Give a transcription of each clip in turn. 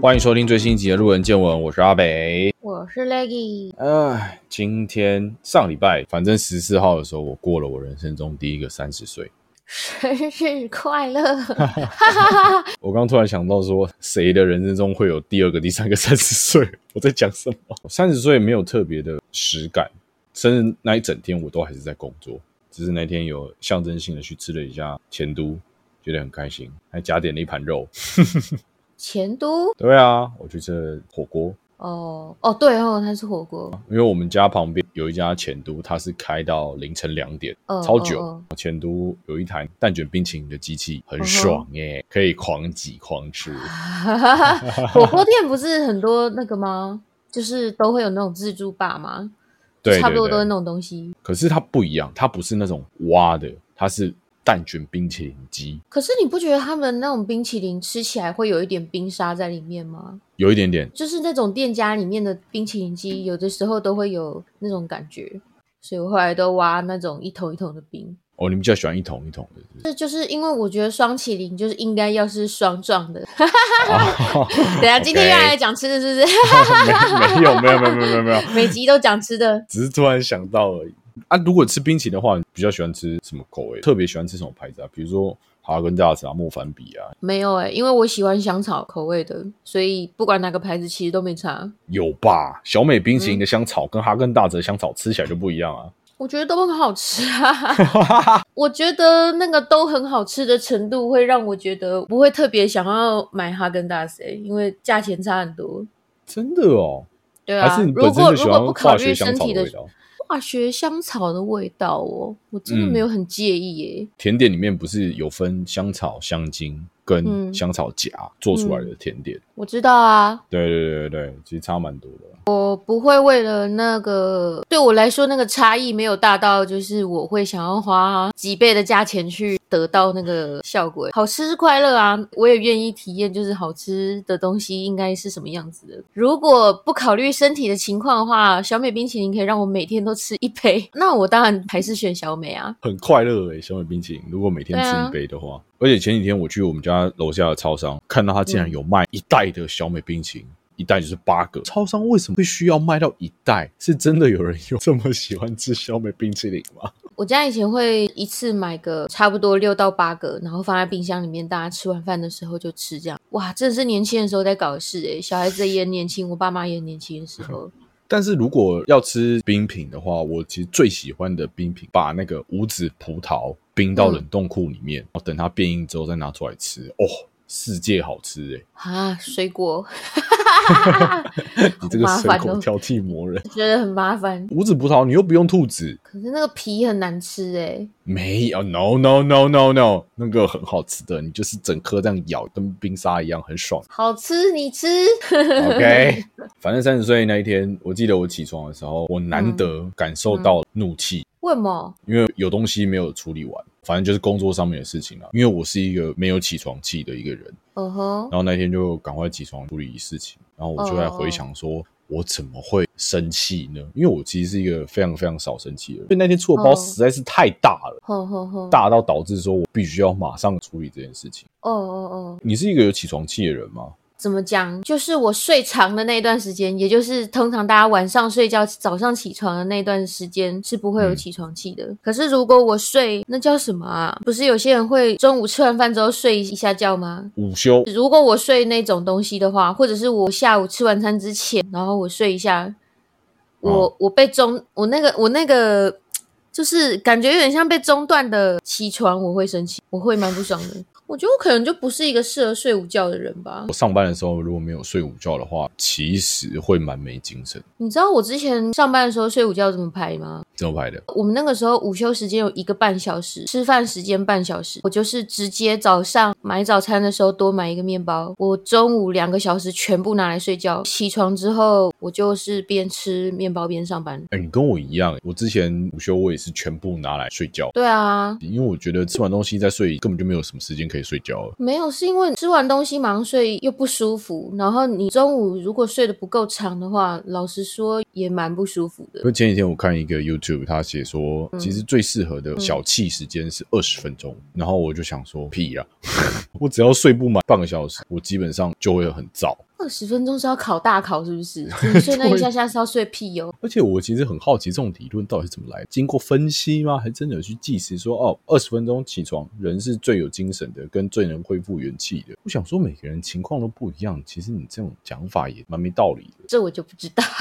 欢迎收听最新一集的路人见闻，我是阿北。我是 Leggy，哎，今天上礼拜，反正十四号的时候，我过了我人生中第一个三十岁。生日快乐！我刚突然想到说，谁的人生中会有第二个、第三个三十岁？我在讲什么？三十岁没有特别的实感，生日那一整天我都还是在工作，只是那天有象征性的去吃了一下前都，觉得很开心，还加点了一盘肉。前都对啊，我去吃了火锅，哦哦对哦，它是火锅，因为我们家旁边有一家前都，它是开到凌晨两点，嗯超久。嗯前都有一台蛋卷冰淇淋的机器，很爽耶，可以狂挤狂吃。火锅店不是很多那个吗？就是都会有那种自助吧吗？对差不多都是那种东西。可是它不一样，它不是那种挖的，它是蛋卷冰淇淋机，可是你不觉得他们那种冰淇淋吃起来会有一点冰沙在里面吗？有一点点。就是那种店家里面的冰淇淋机，有的时候都会有那种感觉，所以我后来都挖那种一桶一桶的冰。哦，你比较喜欢一桶一桶的，是是这就是因为我觉得双麒麟就是应该要是双状的。哦 等一下今天又 OK 来讲吃的，是不是？没没有没有没有没有没有没有，每集都讲吃的。只是突然想到而已。啊，如果吃冰淇淋的话，你比较喜欢吃什么口味？特别喜欢吃什么牌子啊？比如说哈根达斯啊、莫凡比啊，没有哎、因为我喜欢香草口味的，所以不管哪个牌子其实都没差。有吧？小美冰淇淋嗯的香草跟哈根达斯的香草吃起来就不一样啊。我觉得都很好吃啊，我觉得那个都很好吃的程度会让我觉得不会特别想要买哈根达斯、欸，因为价钱差很多。真的哦，对啊，还是你如本身就喜果如果欢化学不考虑身草的味道？化学香草的味道哦，我真的嗯。没有很介意耶、甜点里面不是有分香草、香精跟嗯。香草荚做出来的甜点？我知道啊，对对对对对，其实差蛮多的。我不会为了那个对我来说那个差异没有大到，就是我会想要花几倍的价钱去得到那个效果。好吃是快乐啊，我也愿意体验，就是好吃的东西应该是什么样子的。如果不考虑身体的情况的话，小美冰淇淋可以让我每天都吃一杯，那我当然还是选小美啊。很快乐诶，小美冰淇淋，如果每天吃一杯的话，而且前几天我去我们家楼下的超商，看到他竟然有卖一袋的小美冰淇淋，一袋就是八个。超商为什么会需要卖到一袋？是真的有人有这么喜欢吃小美冰淇淋吗？我家以前会一次买个差不多六到八个，然后放在冰箱里面，大家吃完饭的时候就吃。这样，哇，真的是年轻的时候在搞的事诶、小孩子也年轻，我爸妈也年轻的时候。但是如果要吃冰品的话，我其实最喜欢的冰品，把那个无籽葡萄冰到冷冻库里面，然后等它变硬之后再拿出来吃，哦，世界好吃诶！啊，水果。你这个水果挑剔魔人，觉得很麻烦，无籽葡萄你又不用吐籽，可是那个皮很难吃诶、没有，no no no no no，那个很好吃的，你就是整颗这样咬，跟冰沙一样，很爽。好吃你吃。OK，反正三十岁那一天，我记得我起床的时候，我难得感受到怒气，为什么？因为有东西没有处理完，反正就是工作上面的事情啊。因为我是一个没有起床气的一个人，嗯哼，然后那天就赶快起床处理事情，然后我就在回想说。我怎么会生气呢？因为我其实是一个非常非常少生气的人，因为那天出的包哦实在是太大了，哼哼哼，大到导致说我必须要马上处理这件事情。哦哦哦，你是一个有起床气的人吗？怎么讲？就是我睡长的那段时间，也就是通常大家晚上睡觉、早上起床的那段时间是不会有嗯起床气的。可是如果我睡，那叫什么啊？不是有些人会中午吃完饭之后睡一下觉吗？午休如果我睡那种东西的话，或者是我下午吃完餐之前，然后我睡一下，我、哦我被中我那个我那个就是感觉有点像被中断的起床，我会生气，我会蛮不爽的。我觉得我可能就不是一个适合睡午觉的人吧我。上班的时候如果没有睡午觉的话，其实会蛮没精神。你知道我之前上班的时候睡午觉怎么排吗？怎么排的？我们那个时候午休时间有一个半小时，吃饭时间半小时。我就是直接早上买早餐的时候多买一个面包，我中午两个小时全部拿来睡觉。起床之后，我就是边吃面包边上班。哎、你跟我一样，我之前午休我也是全部拿来睡觉，对啊，因为我觉得吃完东西再睡根本就没有什么时间可以睡觉了。没有是因为吃完东西马上睡又不舒服，然后你中午如果睡得不够长的话，老实说也蛮不舒服的因。为前几天我看一个 YouTube，他写说，嗯其实最适合的小憩时间是二十分钟，然后我就想说，屁呀，我只要睡不满半个小时，我基本上就会很燥。二十分钟是要考大考是不是？你睡那一下下是要睡屁哦。而且我其实很好奇，这种理论到底是怎么来？经过分析吗？还真的有去计时说，哦，二十分钟起床，人是最有精神的，跟最能恢复元气的。我想说，每个人情况都不一样，其实你这种讲法也蛮没道理的。这我就不知道。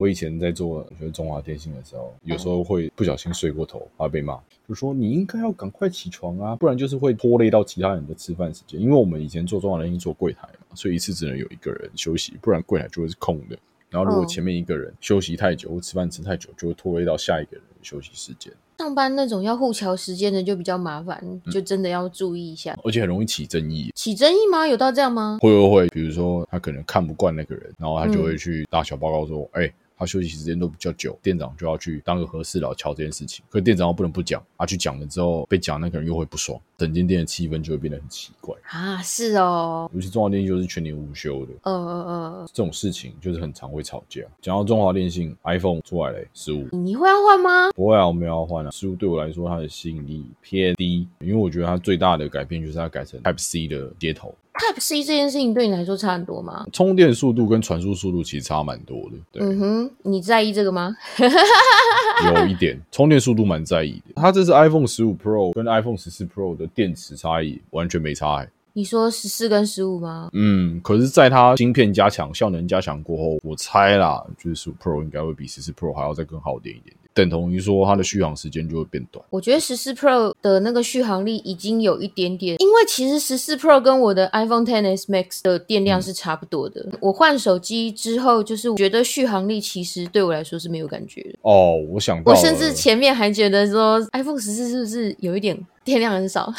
我以前在做就是中华电信的时候，有时候会不小心睡过头，还被骂，就说你应该要赶快起床啊，不然就是会拖累到其他人的吃饭时间。因为我们以前做中华电信做柜台嘛，所以一次只能有一个人休息，不然柜台就会是空的。然后如果前面一个人休息太久或吃饭吃太久，就会拖累到下一个人的休息时间。上班那种要互调时间的就比较麻烦，就真的要注意一下。而且很容易起争议，起争议吗？有到这样吗？会会会，比如说他可能看不惯那个人，然后他就会去打小报告说，哎。他休息时间都比较久，店长就要去当个和事佬瞧这件事情。可店长又不能不讲，他去讲了之后，被讲那个人又会不爽，整间店的气氛就会变得很奇怪啊！是哦，尤其中华电信就是全年无休的，嗯嗯嗯，这种事情就是很常会吵架。讲到中华电信，iPhone 出来了，十五，你会要换吗？不会啊，我没有要换啊。十五对我来说，它的吸引力偏低，因为我觉得它最大的改变就是它改成 Type C 的接头。Type C 这件事情对你来说差很多吗？充电速度跟传输速度其实差蛮多的。嗯哼，你在意这个吗？有一点，充电速度蛮在意的。它这是 iPhone 十五 Pro 跟 iPhone 十四 Pro 的电池差异完全没差。你说十四跟十五吗？嗯，可是在它芯片加强、效能加强过后，我猜啦，就是十五 Pro 应该会比十四 Pro 还要再更好点一点。等同于说它的续航时间就会变短。我觉得十四 Pro 的那个续航力已经有一点点，因为其实十四 Pro 跟我的 iPhone XS Max 的电量是差不多的。我换手机之后，就是觉得续航力其实对我来说是没有感觉的。哦，我想到，我甚至前面还觉得说 iPhone 十四是不是有一点。电量很少，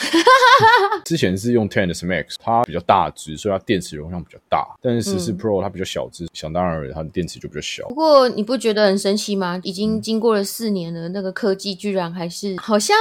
之前是用 Ten S Max，它比较大只，所以它电池容量比较大。但是十四 Pro 它比较小只，想当然它的电池就比较小。不过你不觉得很神奇吗？已经经过了四年了，那个科技居然还是好像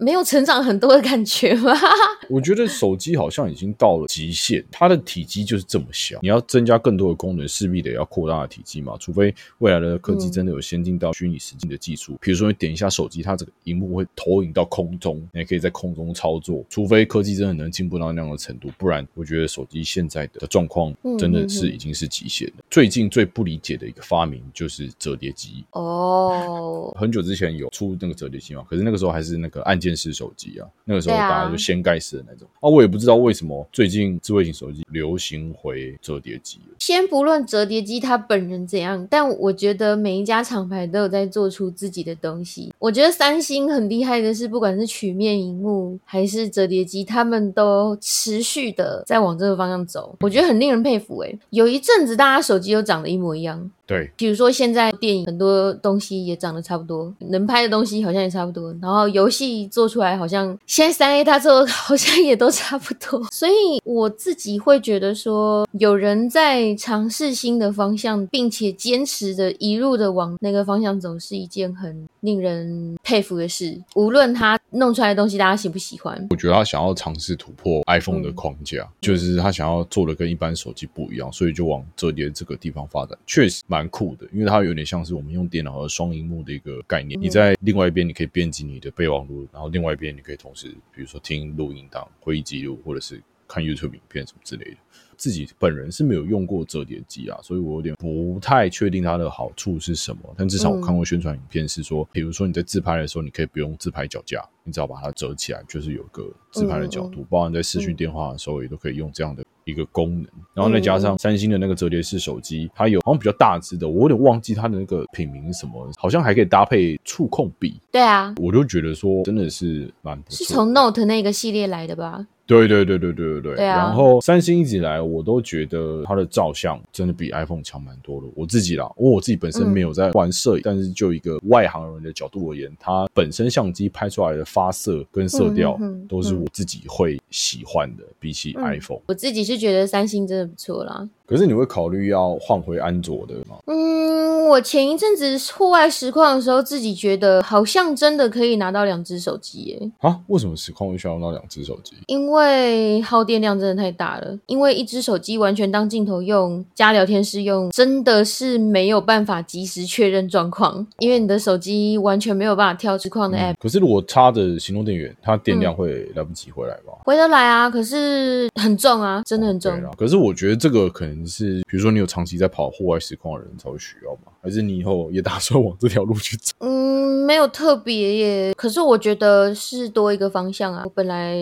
没有成长很多的感觉吗？我觉得手机好像已经到了极限，它的体积就是这么小。你要增加更多的功能，势必得要扩大的体积嘛。除非未来的科技真的有先进到虚拟实境的技术，比如说你点一下手机，它这个荧幕会投影到空中，你还可以在空中操作，除非科技真的能进步到那样的程度，不然我觉得手机现在的状况真的是已经是极限了。最近最不理解的一个发明就是折叠机哦，很久之前有出那个折叠机嘛，可是那个时候还是那个按键式手机啊，那个时候大家就掀盖式的那种啊，我也不知道为什么最近智慧型手机流行回折叠机。先不论折叠机它本人怎样，但我觉得每一家厂牌都有在做出自己的东西。我觉得三星很厉害的是，不管是曲面。屏幕还是折叠机，他们都持续的在往这个方向走，我觉得很令人佩服。哎，有一阵子大家手机都长得一模一样。对，比如说现在电影很多东西也长得差不多，能拍的东西好像也差不多，然后游戏做出来好像现在三 A 它做的好像也都差不多，所以我自己会觉得说，有人在尝试新的方向，并且坚持着一路的往那个方向走，是一件很令人佩服的事。无论他弄出来的东西大家喜不喜欢，我觉得他想要尝试突破 iPhone 的框架，就是他想要做的跟一般手机不一样，所以就往折叠这个地方发展，确实。蛮酷的，因为它有点像是我们用电脑和双荧幕的一个概念。你在另外一边，你可以编辑你的备忘录，然后另外一边你可以同时，比如说听录音档、会议记录，或者是看 YouTube 影片什么之类的。自己本人是没有用过折叠机啊，所以我有点不太确定它的好处是什么。但至少我看过宣传影片，是说，比如说你在自拍的时候，你可以不用自拍脚架，你只要把它折起来，就是有个自拍的角度。包含在视讯电话的时候，也都可以用这样的一个功能。然后再加上三星的那个折叠式手机，它有好像比较大只的，我有点忘记它的那个品名是什么，好像还可以搭配触控笔。对啊，我就觉得说真的是蛮不错。是从 Note 那个系列来的吧？对对对对对对对，然后三星一直以来我都觉得它的照相真的比 iPhone 强蛮多的。我自己啦，因为我自己本身没有在玩摄影，但是就一个外行人的角度而言，它本身相机拍出来的发色跟色调都是我自己会喜欢的，比起 iPhone。我自己是觉得三星真的不错啦。可是你会考虑要换回安卓的吗？嗯，我前一阵子户外实况的时候，自己觉得好像真的可以拿到两只手机耶。啊？为什么实况会需要拿到两只手机？因为为耗电量真的太大了。因为一只手机完全当镜头用，加聊天室用，真的是没有办法及时确认状况。因为你的手机完全没有办法跳实况的 app，、可是如果插着行动电源，它电量会来不及回来吧？回得来啊，可是很重啊，真的很重可是我觉得这个可能是，比如说你有长期在跑户外实况的人才会需要嘛，还是你以后也打算往这条路去走？嗯，没有特别耶，可是我觉得是多一个方向啊。我本来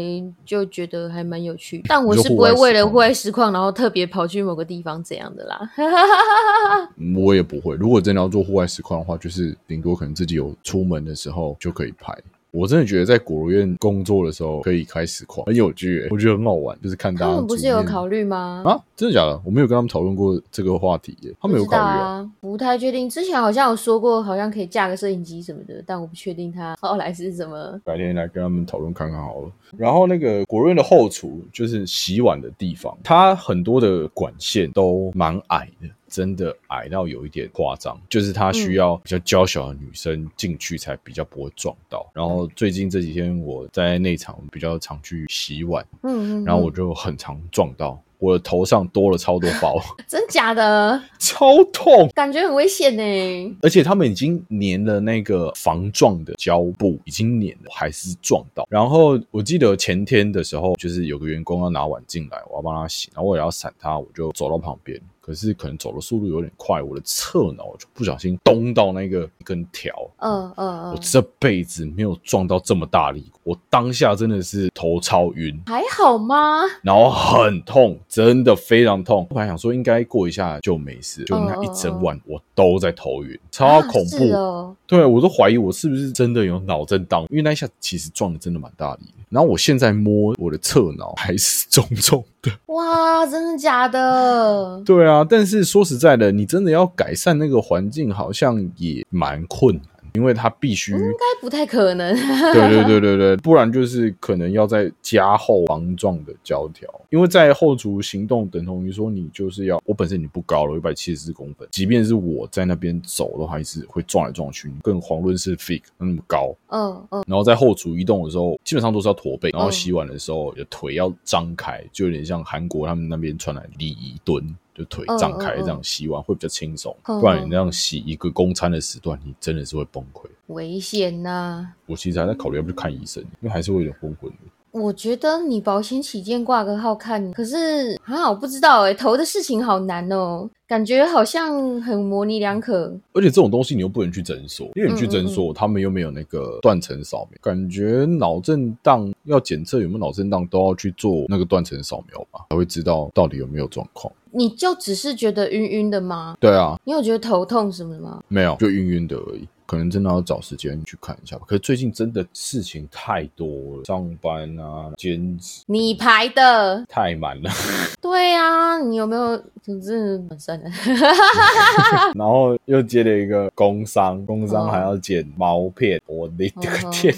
就觉得还蛮有趣，但我是不会为了户外实况，然后特别跑去某个地方这样的啦。嗯我也不会。如果真的要做户外实况的话，就是顶多可能自己有出门的时候就可以拍。我真的觉得在果园院工作的时候可以开实况，很有趣、欸，我觉得很好玩，就是看大家他们不是有考虑吗？啊？真的假的？我没有跟他们讨论过这个话题耶、他们有考虑啊？啊，不太确定。之前好像有说过，好像可以架个摄影机什么的，但我不确定他 后来是怎么。改天来跟他们讨论看看好了。然后那个果润的后厨就是洗碗的地方，它很多的管线都蛮矮的。真的矮到有一点夸张，就是她需要比较娇小的女生进去才比较不会撞到。然后最近这几天我在内场比较常去洗碗，嗯嗯，然后我就很常撞到，我的头上多了超多包，真假的超痛。感觉很危险呢。而且他们已经粘了那个防撞的胶布，已经粘了，还是撞到。然后我记得前天的时候，就是有个员工要拿碗进来，我要帮他洗，然后我也要闪他，我就走到旁边。可是可能走的速度有点快，我的侧脑就不小心咚到那个一根条，嗯嗯嗯，我这辈子没有撞到这么大力，我当下真的是头超晕，还好吗？然后很痛，真的非常痛。我本来想说应该过一下就没事，就那一整晚我都在头晕，超恐啊怖。对，我都怀疑我是不是真的有脑震荡，因为那一下其实撞的真的蛮大力的。然后我现在摸我的侧脑还是 重重的。哇，真的假的？对啊，但是说实在的，你真的要改善那个环境，好像也蛮困难，因为他必须。应该不太可能。对对对对对，不然就是可能要再加厚防撞的胶条，因为在后厨行动等同于说你就是要，我本身已经不高了，一百七十四公分，即便是我在那边走的话，还是会撞来撞去，更遑论是 fig 那么高。嗯嗯，然后在后厨移动的时候，基本上都是要驼背，然后洗碗的时候，你的腿要张开，就有点像韩国他们那边穿来礼仪蹲，就腿张开这样洗完会比较轻松。嗯不然你那样洗一个公餐的时段，你真的是会崩溃。危险呐、我其实还在考虑要不要去看医生，因为还是会有点昏昏的。我觉得你保险起见挂个号看，可是啊，我不知道哎、头的事情好难哦，感觉好像很模棱两可。而且这种东西你又不能去诊所，因为你去诊嗯所，他们又没有那个断层扫描，感觉脑震荡要检测有没有脑震荡，都要去做那个断层扫描吧，才会知道到底有没有状况。你就只是觉得晕晕的吗？对啊，你有觉得头痛什么的吗？没有，就晕晕的而已。可能真的要找时间去看一下吧。可是最近真的事情太多了，上班啊、兼职你排的，太满了，对啊，你有没有？真是蛮算了，然后又接了一个工伤，工商哦还要剪毛片，我的这个哦天，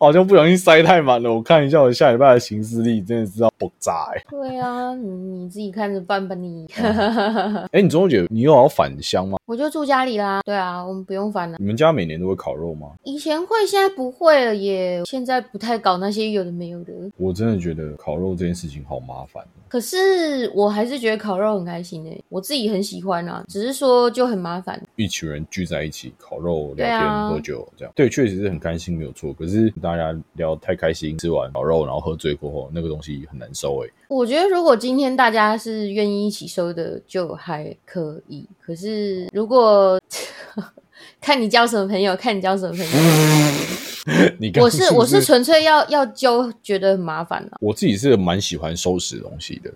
好像不小心塞太满了。我看一下我下礼拜的行事历，真的是要爆炸哎、对啊，你你自己看着办吧你。哎、你中秋节你又要返乡吗？我就住家里啦，对啊，我们不用返了。你们家每年都会烤肉吗？以前会，现在不会了耶。现在不太搞那些有的没有的。我真的觉得烤肉这件事情好麻烦。可是我还是觉得烤肉很开心诶，我自己很喜欢啊，只是说就很麻烦。一群人聚在一起烤肉、聊天、喝酒，这样对，确实是很开心，没有错。可是大家聊太开心，吃完烤肉然后喝醉过后，那个东西很难收哎。我觉得如果今天大家是愿意一起收的，就还可以。可是如果看你交什么朋友，看你交什么朋友，我是我是纯粹要要揪，觉得很麻烦啊。我自己是蛮喜欢收拾东西的，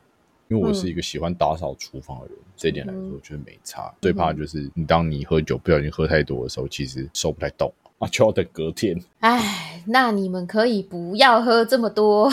因为我嗯是一个喜欢打扫厨房的人。这一点来说，我觉得没差。最怕就是你当你喝酒不小心喝太多的时候，其实收不太动啊，就要等隔天。哎，那你们可以不要喝这么多。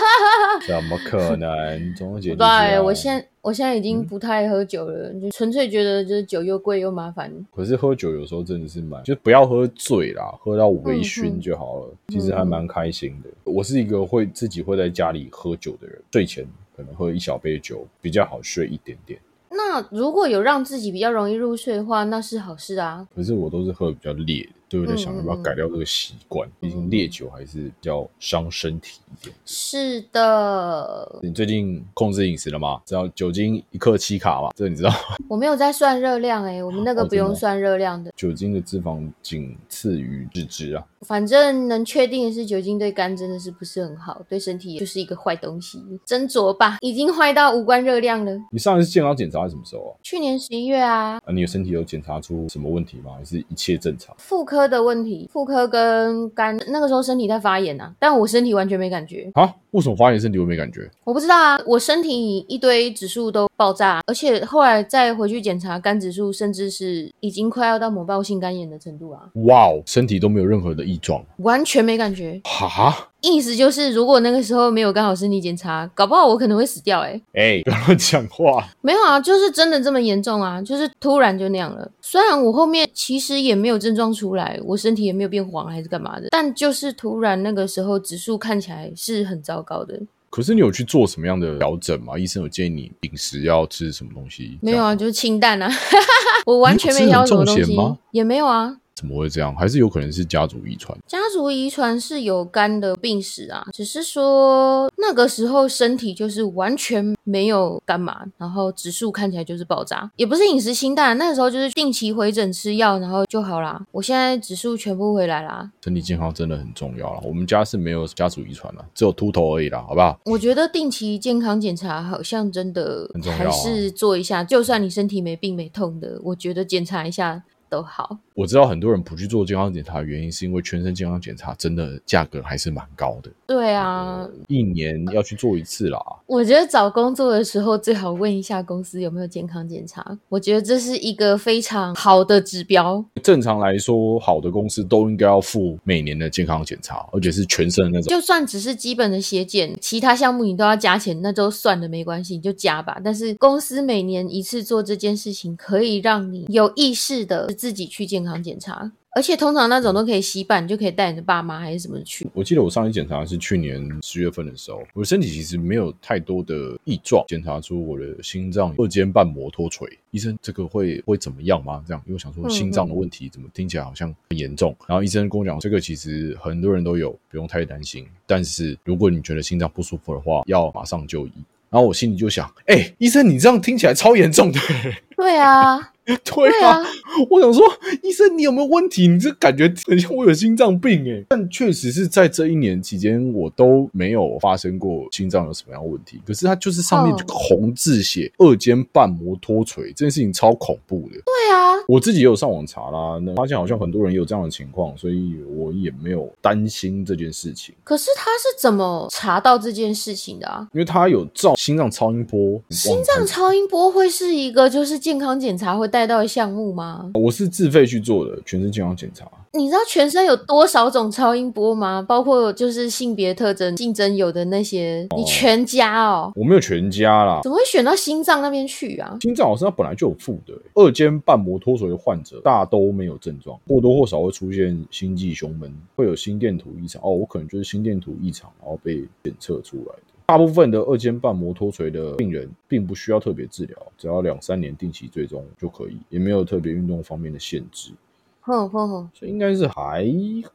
怎么可能？中秋节对，我现我现在已嗯经不太喝酒了，就纯粹觉得就是酒又贵又麻烦。可是喝酒有时候真的是蛮，就不要喝醉啦，喝到微醺就好了。其实还蛮开心的。我是一个会自己会在家里喝酒的人，睡前可能喝一小杯酒比较好睡一点点。那如果有让自己比较容易入睡的话，那是好事啊。可是我都是喝比较烈的，所以我在想嗯要不要改掉这个习惯。毕竟烈酒还是比较伤身体一点。是的，你最近控制饮食了吗？知道酒精一克七卡嘛？这个你知道吗？我没有在算热量诶、我们那个不用算热量的。酒精的脂肪仅次于脂质啊。反正能确定的是，酒精对肝真的是不是很好，对身体就是一个坏东西。斟酌吧，已经坏到无关热量了。你上一次健康检查是什么时候啊？去年十一月啊，啊，你的身体有检查出什么问题吗？还是一切正常？妇科的问题，妇科跟肝，那个时候身体在发炎啊，但我身体完全没感觉。啊？为什么发炎身体会没感觉？我不知道啊，我身体一堆指数都爆炸，而且后来再回去检查肝指数，甚至是已经快要到膜爆性肝炎的程度啊，哇哦，身体都没有任何的异状。完全没感觉。哈？意思就是，如果那个时候没有刚好身体检查，搞不好我可能会死掉、欸。哎、不要乱讲话。没有啊，就是真的这么严重啊，就是突然就那样了。虽然我后面其实也没有症状出来，我身体也没有变黄还是干嘛的，但就是突然那个时候指数看起来是很糟糕的。可是你有去做什么样的调整吗？医生有建议你饮食要吃什么东西？没有啊，就是清淡啊，我完全没挑什么东西也没有啊。怎么会这样？还是有可能是家族遗传？家族遗传是有肝的病史啊，只是说那个时候身体就是完全没有干嘛，然后指数看起来就是爆炸，也不是饮食清淡，那个时候就是定期回诊吃药，然后就好啦。我现在指数全部回来啦，身体健康真的很重要了。我们家是没有家族遗传了，只有秃头而已啦，好不好？我觉得定期健康检查好像真的很重要啊还是做一下，就算你身体没病没痛的，我觉得检查一下都好。我知道很多人不去做健康检查，的原因是因为全身健康检查真的价格还是蛮高的，对啊，一年要去做一次啦。我觉得找工作的时候最好问一下公司有没有健康检查，我觉得这是一个非常好的指标。正常来说，好的公司都应该要付每年的健康检查，而且是全身的那种。就算只是基本的血检，其他项目你都要加钱，那都算了，没关系，你就加吧。但是公司每年一次做这件事情，可以让你有意识的自己去健康检查，而且通常那种都可以稀办，你就可以带你的爸妈还是什么去。我记得我上一次检查是去年十月份的时候，我的身体其实没有太多的异状，检查出我的心脏二尖瓣膜脱垂。医生，这个会会怎么样吗？这样，因为我想说嗯心脏的问题怎么听起来好像很严重。然后医生跟我讲，这个其实很多人都有，不用太担心。但是如果你觉得心脏不舒服的话，要马上就医。然后我心里就想，哎、医生，你这样听起来超严重的。对啊，对对啊，啊，我想说，医生你有没有问题？你这感觉很像我有心脏病哎。但确实是在这一年期间，我都没有发生过心脏有什么样的问题。可是它就是上面红字写二尖瓣膜脱垂，这件事情超恐怖的。对啊，我自己也有上网查啦，那发现好像很多人也有这样的情况，所以我也没有担心这件事情，可是他是怎么查到这件事情的啊？因为他有照心脏超音波。心脏超音波会是一个就是健康检查会带到的项目吗？我是自费去做的全身健康检查。你知道全身有多少种超音波吗？包括就是性别特征、竞争有的那些，你全家哦，我没有全家啦，怎么会选到心脏那边去啊？心脏好像本来就有负的，二尖瓣膜脱垂的患者大都没有症状，或多或少会出现心悸、胸闷，会有心电图异常。哦，我可能就是心电图异常，然后被检测出来的。大部分的二尖瓣膜脱垂的病人并不需要特别治疗，只要两三年定期追踪就可以，也没有特别运动方面的限制，哼哼哼，所以应该是还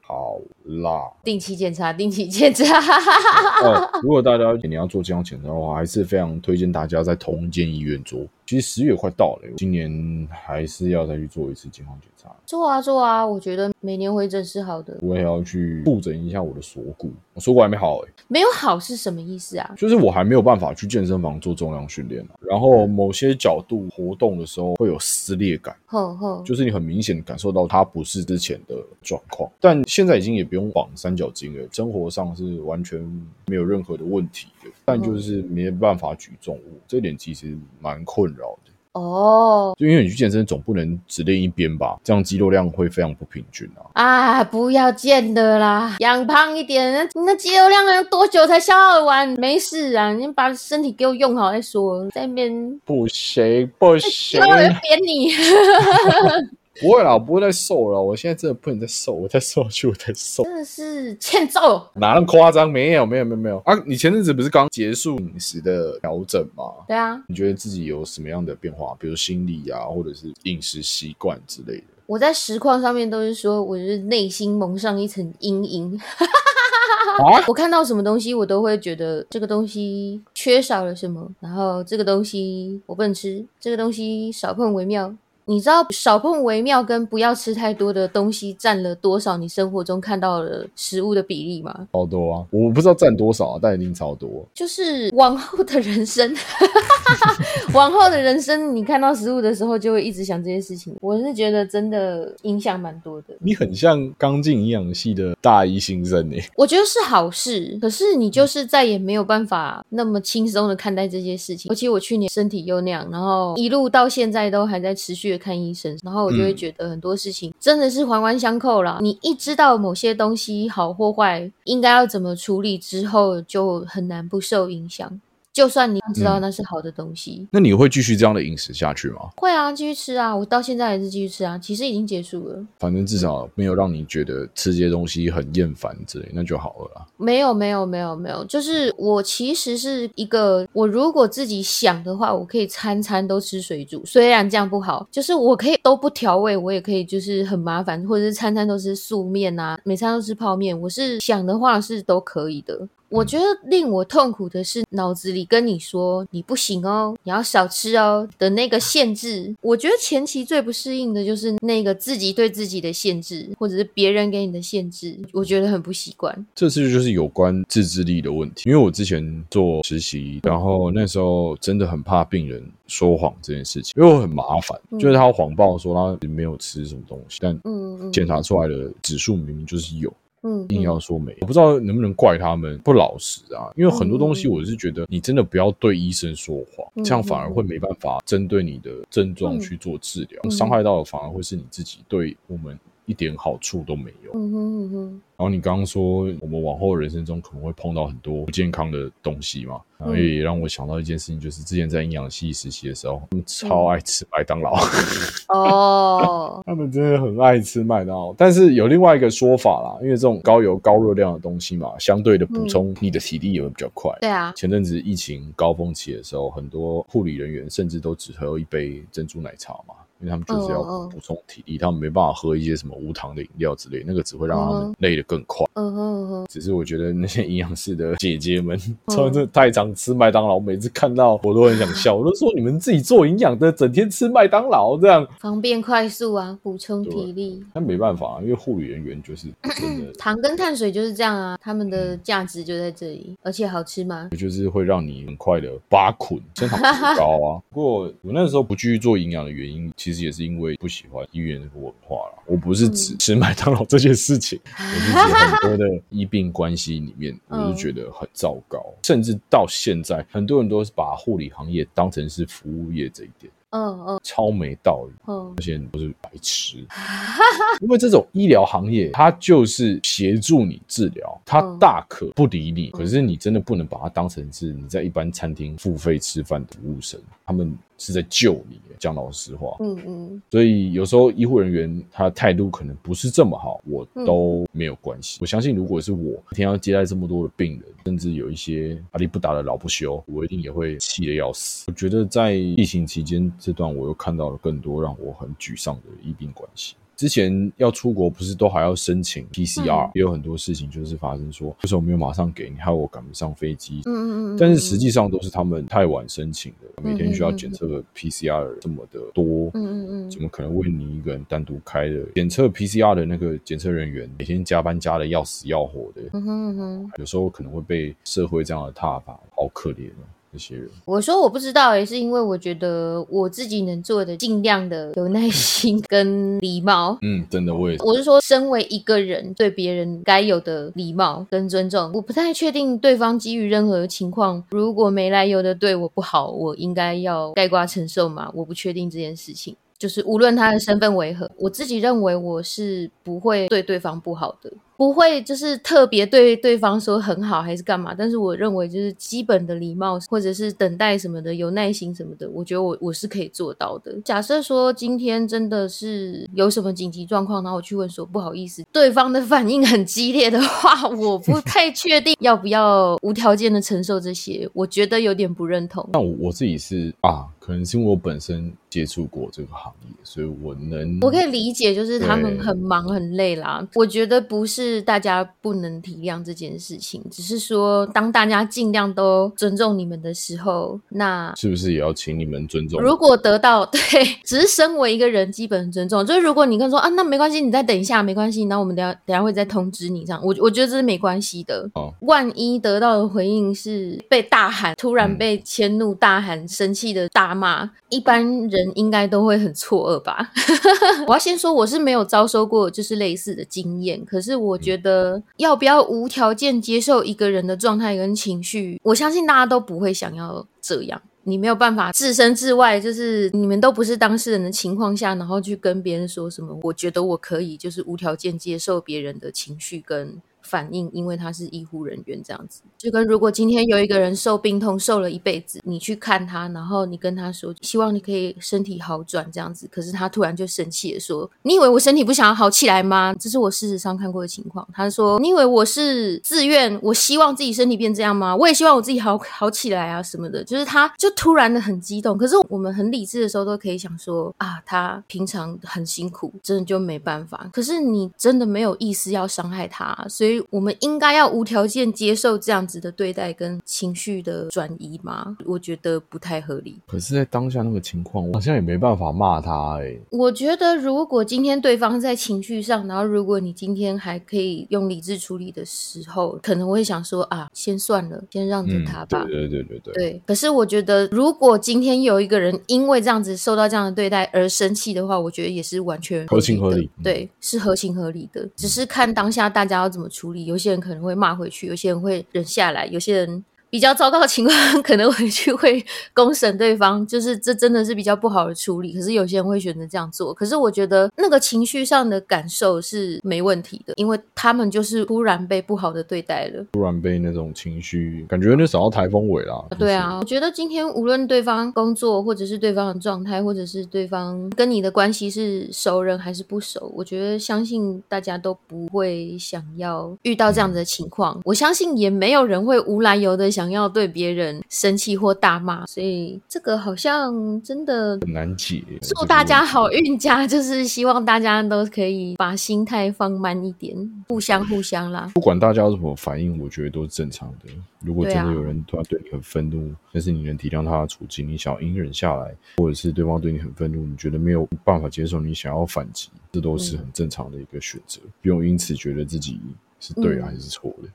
好啦。定期检查，定期检查。哦，如果大家你要做健康检查的话，还是非常推荐大家在同一间医院做。其实十月快到了，今年还是要再去做一次健康检查。做啊做啊，我觉得每年回诊是好的。我也要去复诊一下我的锁骨，我说过还没好诶、没有好是什么意思啊？就是我还没有办法去健身房做重量训练啊然后某些角度活动的时候会有撕裂感，哼哼，就是你很明显地感受到它不是之前的状况。但现在已经也不用绑三角巾了，生活上是完全没有任何的问题的，但就是没办法举重物，这点其实蛮困扰的。哦就因为你去健身总不能只练一边吧，这样肌肉量会非常不平均啊。啊，不要见的啦，养胖一点，那那肌肉量要多久才消耗完？没事啊，你把身体给我用好再说，在那边不行不行有人扁你。不会啦，我不会再瘦了。我现在真的不能再瘦，我再瘦下去我再瘦，真的是欠揍。哪那么夸张？没有没有没有没有啊！你前阵子不是刚结束饮食的调整吗？对啊，你觉得自己有什么样的变化？比如心理啊，或者是饮食习惯之类的？我在实况上面都是说，我就是内心蒙上一层阴影。啊 我看到什么东西，我都会觉得这个东西缺少了什么，然后这个东西我不能吃，这个东西少碰为妙。你知道少碰为妙跟不要吃太多的东西占了多少你生活中看到的食物的比例吗？超多啊！我不知道占多少啊，但一定超多。就是往后的人生，往后的人生，你看到食物的时候就会一直想这些事情。我是觉得真的影响蛮多的。你很像刚进营养系的大一新生诶、我觉得是好事，可是你就是再也没有办法那么轻松的看待这些事情。尤其我去年身体又那样，然后一路到现在都还在持续的看医生，然后我就会觉得很多事情真的是环环相扣啦。你一知道某些东西好或坏，应该要怎么处理之后，就很难不受影响。就算你知道那是好的东西，那你会继续这样的饮食下去吗？会啊，继续吃啊，我到现在还是继续吃啊。其实已经结束了。反正至少没有让你觉得吃这些东西很厌烦之类，那就好了啦。没有没有没有没有，就是我其实是一个，我如果自己想的话，我可以餐餐都吃水煮，虽然这样不好，就是我可以都不调味，我也可以就是很麻烦，或者是餐餐都吃素面啊，每餐都吃泡面，我是想的话是都可以的。我觉得令我痛苦的是脑子里跟你说你不行哦，你要少吃哦的那个限制。我觉得前期最不适应的就是那个自己对自己的限制，或者是别人给你的限制，我觉得很不习惯。这次就是有关自制力的问题，因为我之前做实习，然后那时候真的很怕病人说谎这件事情，因为我很麻烦，嗯就是他谎报说他没有吃什么东西，但嗯嗯检查出来的指数明明就是有，嗯，硬要说没。有，我不知道能不能怪他们不老实啊，因为很多东西嗯。我是觉得你真的不要对医生说谎，嗯这样反而会没办法针对你的症状去做治疗，嗯。伤害到的反而会是你自己，对我们一点好处都没有。嗯哼嗯哼，然后你刚刚说我们往后人生中可能会碰到很多不健康的东西嘛，嗯。然后也让我想到一件事情，就是之前在营养系实习的时候，他们超爱吃麦当劳，哦，他们真的很爱吃麦当劳。但是有另外一个说法啦，因为这种高油高热量的东西嘛，相对的补充你的体力也会比较快。对啊，前阵子疫情高峰期的时候，很多护理人员甚至都只喝一杯珍珠奶茶嘛，因为他们就是要补充体力，他们没办法喝一些什么无糖的饮料之类，那个只会让他们累得更快。嗯哼嗯哼，只是我觉得那些营养师的 姐姐们，嗯真的太常吃麦当劳，每次看到我都很想笑。我都说你们自己做营养的，整天吃麦当劳这样，方便快速啊，补充体力。那没办法，啊因为护理人员就是 真的，糖跟碳水就是这样啊，他们的价值就在这里，而且好吃吗？就是会让你很快的扒捆，升糖指高啊。不过我那时候不继续做营养的原因，其实也是因为不喜欢医院那个文化啦。我不是指吃麦当劳这件事情，我是指很多的医病关系里面，我嗯就觉得很糟糕。甚至到现在，很多人都是把护理行业当成是服务业这一点，嗯嗯超没道理。嗯而且都是白痴，因为这种医疗行业，它就是协助你治疗，它嗯大可不理你，可是你真的不能把它当成是你在一般餐厅付费吃饭的服务生，他们是在救你。讲老实话，嗯嗯所以有时候医护人员他态度可能不是这么好，我都没有关系。我相信，如果是我一天要接待这么多的病人，甚至有一些阿力不打的老不休，我一定也会气得要死。我觉得在疫情期间这段，我又看到了更多让我很沮丧的医病关系。之前要出国，不是都还要申请 PCR，、嗯。也有很多事情就是发生说，为什么没有马上给你，害我赶不上飞机。嗯嗯嗯，但是实际上都是他们太晚申请的，每天需要检测个 PCR 这么的多，嗯嗯嗯。怎么可能为你一个人单独开的？检测 PCR 的那个检测人员，每天加班加的要死要活的，嗯哼嗯哼，有时候可能会被社会这样的踏伐，好可怜哦，这些人。我说我不知道，也是因为我觉得我自己能做的，尽量的有耐心跟礼貌。嗯，真的我也是我是说，身为一个人，对别人该有的礼貌跟尊重，我不太确定对方基于任何情况，如果没来由的对我不好，我应该要盖瓜承受吗？我不确定这件事情。就是无论他的身份为何，我自己认为我是不会对对方不好的，不会就是特别对对方说很好还是干嘛。但是我认为就是基本的礼貌或者是等待什么的，有耐心什么的，我觉得我我是可以做到的。假设说今天真的是有什么紧急状况，然后我去问说不好意思，对方的反应很激烈的话，我不 太确定要不要无条件的承受这些，我觉得有点不认同。那我我自己是啊，可能是因为我本身接触过这个行业，所以我能我可以理解，就是他们很忙很累啦。我觉得不是是大家不能体谅这件事情，只是说当大家尽量都尊重你们的时候，那是不是也要请你们尊重？如果得到 对，只是身为一个人基本尊重，就是如果你跟说啊，那没关系，你再等一下，没关系，那我们等下等下会再通知你这样，我我觉得这是没关系的。哦万一得到的回应是被大喊，突然嗯被迁怒、大喊、生气的大骂，一般人应该都会很错愕吧。我要先说，我是没有遭受过就是类似的经验，可是我觉得要不要无条件接受一个人的状态跟情绪，我相信大家都不会想要这样。你没有办法置身事外，就是你们都不是当事人的情况下，然后去跟别人说什么？我觉得我可以，就是无条件接受别人的情绪跟反应，因为他是医护人员这样子。就跟如果今天有一个人受病痛受了一辈子，你去看他，然后你跟他说，希望你可以身体好转这样子，可是他突然就生气的说：“你以为我身体不想要好起来吗？”这是我事实上看过的情况。他说：“你以为我是自愿，我希望自己身体变这样吗？我也希望我自己好好起来啊什么的。”就是他就突然的很激动，可是我们很理智的时候都可以想说啊，他平常很辛苦，真的就没办法。可是你真的没有意思要伤害他，所以以我们应该要无条件接受这样子的对待跟情绪的转移吗？我觉得不太合理。可是，在当下那个情况，我好像也没办法骂他哎、我觉得，如果今天对方在情绪上，然后如果你今天还可以用理智处理的时候，可能会想说啊，先算了，先让着嗯他吧。对对对对对，对，可是我觉得，如果今天有一个人因为这样子受到这样的对待而生气的话，我觉得也是完全合情合理嗯对，是合情合理的，只是看当下大家要怎么处有些人可能会骂回去，有些人会忍下来，有些人。比较糟糕的情况，可能回去会公审对方，就是这真的是比较不好的处理。可是有些人会选择这样做，可是我觉得那个情绪上的感受是没问题的，因为他们就是突然被不好的对待了。突然被那种情绪，感觉有点扫到台风尾啦。对啊，我觉得今天无论对方工作，或者是对方的状态，或者是对方跟你的关系是熟人还是不熟，我觉得相信大家都不会想要遇到这样子的情况。我相信也没有人会无来由的想要对别人生气或大骂，所以这个好像真的很难解。祝大家好运家，就是希望大家都可以把心态放慢一点，互相互相啦。不管大家有什么反应，我觉得都是正常的。如果真的有人突然对你很愤怒，但是你能体谅他的处境，你想要隐忍下来，或者是对方对你很愤怒，你觉得没有办法接受，你想要反击，这都是很正常的一个选择，不用因此觉得自己是对还是错的。嗯，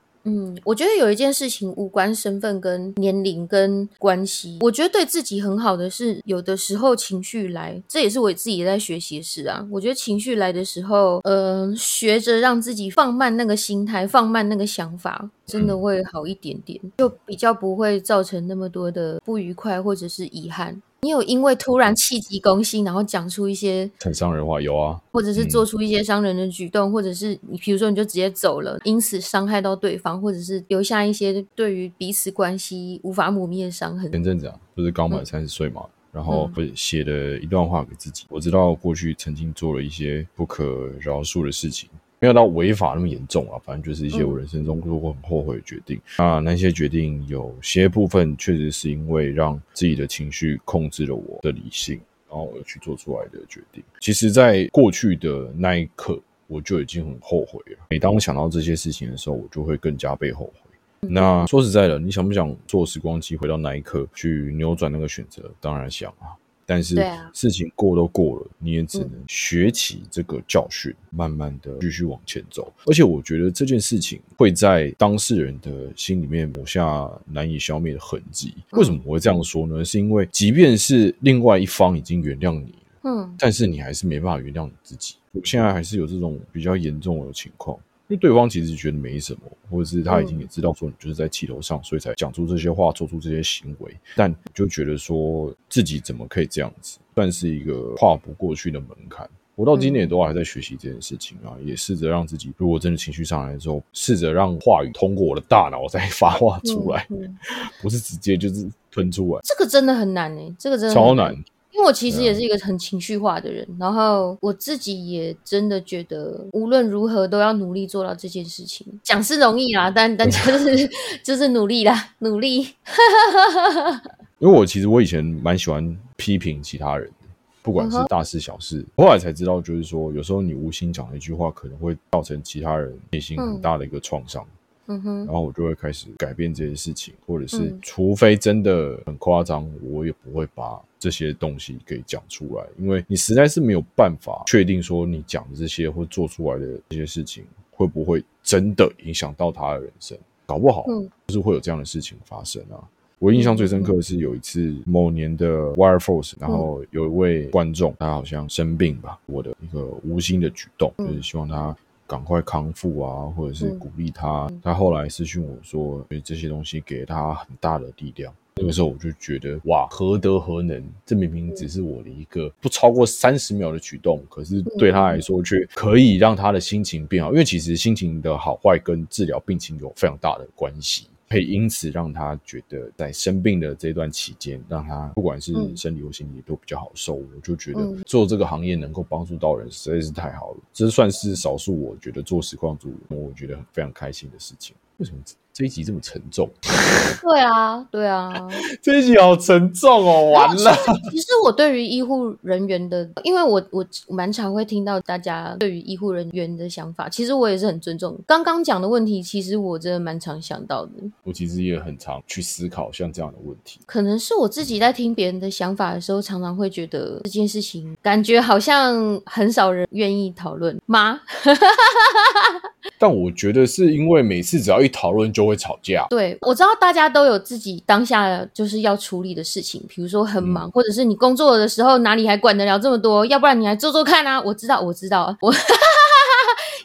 我觉得有一件事情无关身份、跟年龄、跟关系。我觉得对自己很好的是，有的时候情绪来，这也是我自己在学习的事啊。我觉得情绪来的时候，呃，学着让自己放慢那个心态，放慢那个想法，真的会好一点点，就比较不会造成那么多的不愉快或者是遗憾。你有因为突然气急攻心，然后讲出一些很伤人话有啊，或者是做出一些伤人的举动，或者是你比如说你就直接走了，因此伤害到对方，或者是留下一些对于彼此关系无法抹灭的伤痕。前阵子啊，不是刚满三十岁嘛，然后嗯不是写了一段话给自己。我知道过去曾经做了一些不可饶恕的事情，没有到违法那么严重啊，反正就是一些我人生中做过很后悔的决定。那那些决定有些部分确实是因为让自己的情绪控制了我的理性，然后而去做出来的决定。其实，在过去的那一刻，我就已经很后悔了。每当我想到这些事情的时候，我就会更加被后悔。那说实在的，你想不想坐时光机回到那一刻去扭转那个选择？当然想啊。但是事情过都过了，你也只能学起这个教训，慢慢的继续往前走。而且我觉得这件事情会在当事人的心里面抹下难以消灭的痕迹。为什么我会这样说呢？是因为即便是另外一方已经原谅你，嗯但是你还是没办法原谅你自己。我现在还是有这种比较严重的情况，因为对方其实觉得没什么，或者是他已经也知道说你就是在气头上，所以才讲出这些话，做出这些行为，但就觉得说自己怎么可以这样子，算是一个跨不过去的门槛。我到今年也都还在学习这件事情啊，也试着让自己，如果真的情绪上来之后，试着让话语通过我的大脑再发话出来，嗯。嗯不是直接就是吞出来，这个真的很难诶、这个真的超难。因为我其实也是一个很情绪化的人，然后我自己也真的觉得无论如何都要努力做到这件事情。讲是容易啦，但但就是 就是努力啦，努力。因为我其实我以前蛮喜欢批评其他人的，不管是大事小事。后来才知道，就是说有时候你无心讲的一句话，可能会造成其他人内心很大的一个创伤。嗯哼，然后我就会开始改变这些事情，或者是嗯。除非真的很夸张，我也不会把这些东西给讲出来，因为你实在是没有办法确定说你讲的这些或做出来的这些事情会不会真的影响到他的人生，搞不好嗯。就是会有这样的事情发生啊。我印象最深刻的是有一次某年的 Wire Force，然后有一位观众他好像生病吧，我的一个无心的举动，嗯。就是希望他赶快康复啊，或者是嗯鼓励他。他后来私讯我说，因为这些东西给他很大的力量。那个时候我就觉得，哇，何德何能？这明明只是我的一个不超过三十秒的举动，可是对他来说却可以让他的心情变好。因为其实心情的好坏跟治疗病情有非常大的关系。可以因此让他觉得在生病的这段期间，让他不管是嗯生理或心理都比较好受。我就觉得嗯做这个行业能够帮助到人，实在是太好了。这算是少数我觉得做实况组我觉得非常开心的事情。为什么这一集这么沉重？对啊，对啊。这一集好沉重哦，完了。其实我对于医护人员的，因为我我蛮常会听到大家对于医护人员的想法，其实我也是很尊重。刚刚讲的问题，其实我真的蛮常想到的。我其实也很常去思考像这样的问题。可能是我自己在听别人的想法的时候，常常会觉得这件事情感觉好像很少人愿意讨论吗？但我觉得是因为每次只要一讨论就会吵架。对，我知道大家都有自己当下就是要处理的事情，比如说很忙，或者是你工作的时候哪里还管得了这么多？要不然你来做做看啊！我知道，我知道，我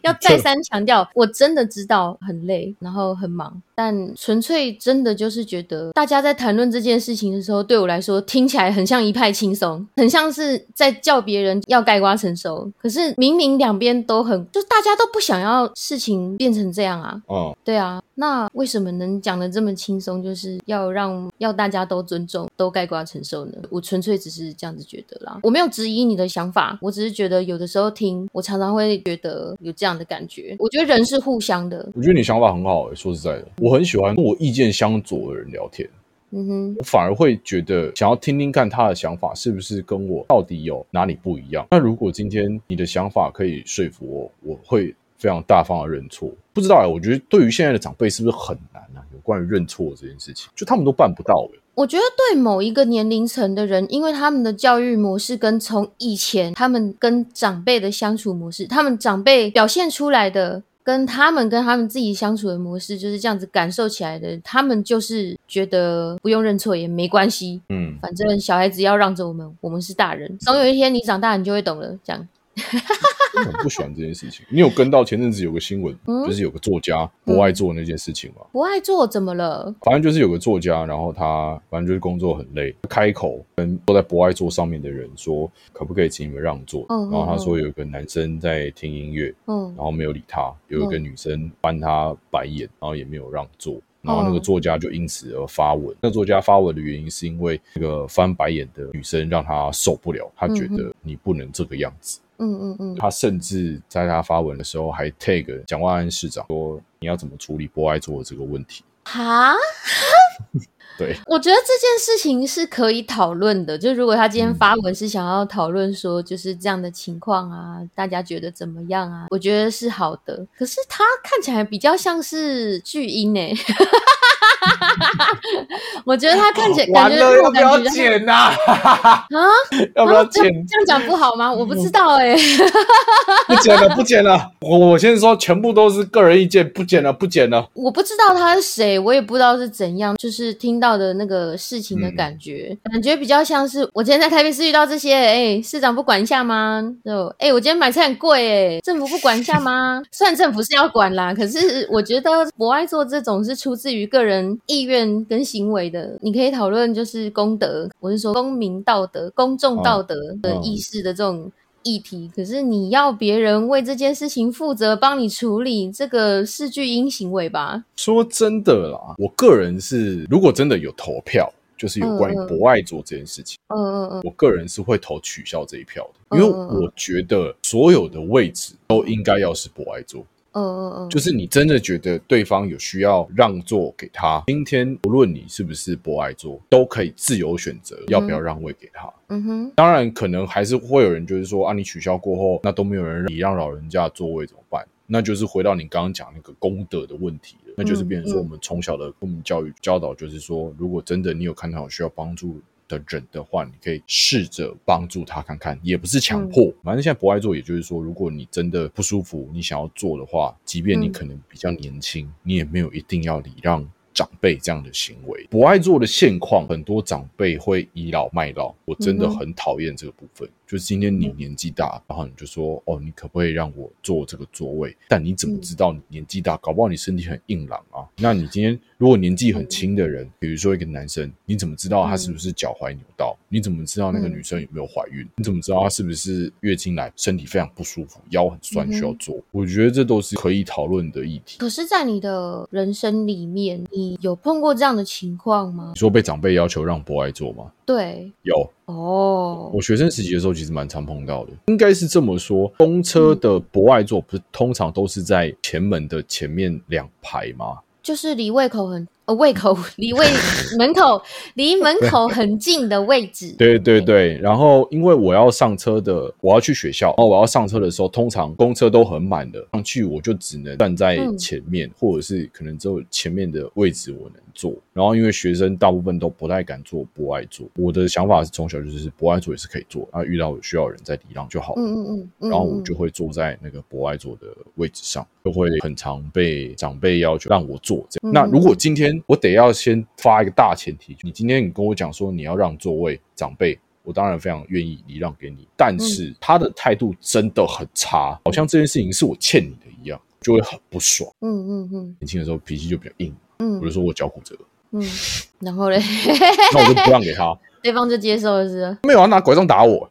要再三强调，我真的知道很累，然后很忙，但纯粹真的就是觉得大家在谈论这件事情的时候，对我来说听起来很像一派轻松，很像是在叫别人要盖瓜承受。可是明明两边都很，就大家都不想要事情变成这样啊。哦，对啊，那为什么能讲的这么轻松？就是要让要大家都尊重，都盖瓜承受呢？我纯粹只是这样子觉得啦，我没有质疑你的想法，我只是觉得有的时候听，我常常会觉得有这样的感觉。我觉得人是互相的，我觉得你想法很好、欸。说实在的，我很喜欢跟我意见相左的人聊天。嗯哼，我反而会觉得想要听听看他的想法是不是跟我到底有哪里不一样。那如果今天你的想法可以说服我，我会非常大方的认错。不知道哎、我觉得对于现在的长辈是不是很难啊？有关于认错这件事情，就他们都办不到哎、我觉得对某一个年龄层的人，因为他们的教育模式跟从以前他们跟长辈的相处模式，他们长辈表现出来的。跟他们跟他们自己相处的模式就是这样子感受起来的，他们就是觉得不用认错也没关系，嗯，反正小孩子要让着我们，我们是大人，总有一天你长大你就会懂了。这样，我很不喜欢这件事情。你有跟到前阵子有个新闻，嗯就是有个作家不爱做那件事情吗？不爱做怎么了？反正就是有个作家，然后他反正就是工作很累，开口跟坐在不爱做上面的人说，可不可以请你们让座？然后他说有一个男生在听音乐，嗯然后没有理他，有一个女生翻他白眼，然后也没有让座。然后那个作家就因此而发文。那作家发文的原因是因为那个翻白眼的女生让他受不了，他觉得你不能这个样子。嗯嗯嗯嗯，他甚至在他发文的时候还 tag 蒋万安市长说你要怎么处理博爱座的这个问题。哈。对，我觉得这件事情是可以讨论的。就如果他今天发文是想要讨论说就是这样的情况啊，大家觉得怎么样啊？我觉得是好的。可是他看起来比较像是巨婴呢、我觉得他看起来感觉让我感觉比较像呐、啊？要不要剪？样这样讲不好吗？我不知道哎、不剪了，不剪了。我我先说，全部都是个人意见，不剪了，不剪了。我不知道他是谁，我也不知道是怎样，就是听到的那个事情的嗯感觉，感觉比较像是我今天在台北市遇到这些，哎、市长不管一下吗？就哎、我今天买菜很贵，哎，政府不管一下吗？虽然政府是要管啦，可是我觉得博爱做这种是出自于个人意愿跟行为的，你可以讨论就是公德，我是说公民道德、公众道德的嗯意识的这种。议题，可是你要别人为这件事情负责，帮你处理，这个是巨婴行为吧？说真的啦，我个人是，如果真的有投票，就是有关于博爱做这件事情，嗯嗯嗯，我个人是会投取消这一票的，因为我觉得所有的位置都应该要是博爱做。嗯嗯嗯，就是你真的觉得对方有需要让座给他，今天无论你是不是博爱座，都可以自由选择要不要让位给他。嗯哼，当然，可能还是会有人就是说啊，你取消过后，那都没有人你让老人家座位怎么办？那就是回到你刚刚讲那个功德的问题了。那就是变成说，我们从小的公民教育教导就是说，如果真的你有看到有需要帮助的人的话，你可以试着帮助他看看，也不是强迫。反正现在不爱做，也就是说，如果你真的不舒服，你想要做的话，即便你可能比较年轻，你也没有一定要礼让。长辈这样的行为，不爱做的现况，很多长辈会倚老卖老，我真的很讨厌这个部分。就是今天你年纪大，然后你就说哦，你可不可以让我坐这个座位？但你怎么知道你年纪大？搞不好你身体很硬朗啊。那你今天如果年纪很轻的人，比如说一个男生，你怎么知道他是不是脚踝扭到？你怎么知道那个女生有没有怀孕？你怎么知道她是不是月经来身体非常不舒服，腰很酸需要做？我觉得这都是可以讨论的议题。可是，在你的人生里面，你有碰过这样的情况吗？你说被长辈要求让博爱做吗？对，有。哦，我学生时期的时候其实蛮常碰到的，应该是这么说：公车的博爱座不是通常都是在前门的前面两排吗？就是离胃口很。呃，胃口 离胃门口离门口很近的位置。对对对，然后因为我要上车的，我要去学校，然后我要上车的时候，通常公车都很满的，上去我就只能站在前面，或者是可能只有前面的位置我能坐。然后因为学生大部分都不太敢坐，不爱坐。我的想法是从小就是不爱坐也是可以坐，啊遇到需要人在礼让就好。嗯嗯嗯。然后我就会坐在那个不爱坐的位置上，就会很常被长辈要求让我坐这样。那如果今天我得要先发一个大前提，你今天你跟我讲说你要让座位长辈，我当然非常愿意礼让给你，但是他的态度真的很差，好像这件事情是我欠你的一样，就会很不爽。嗯嗯嗯，年轻的时候脾气就比较硬，嗯，比如说我脚骨折，嗯，然后嘞，那我就不让给他，对方就接受了是？没有，他拿拐杖打我。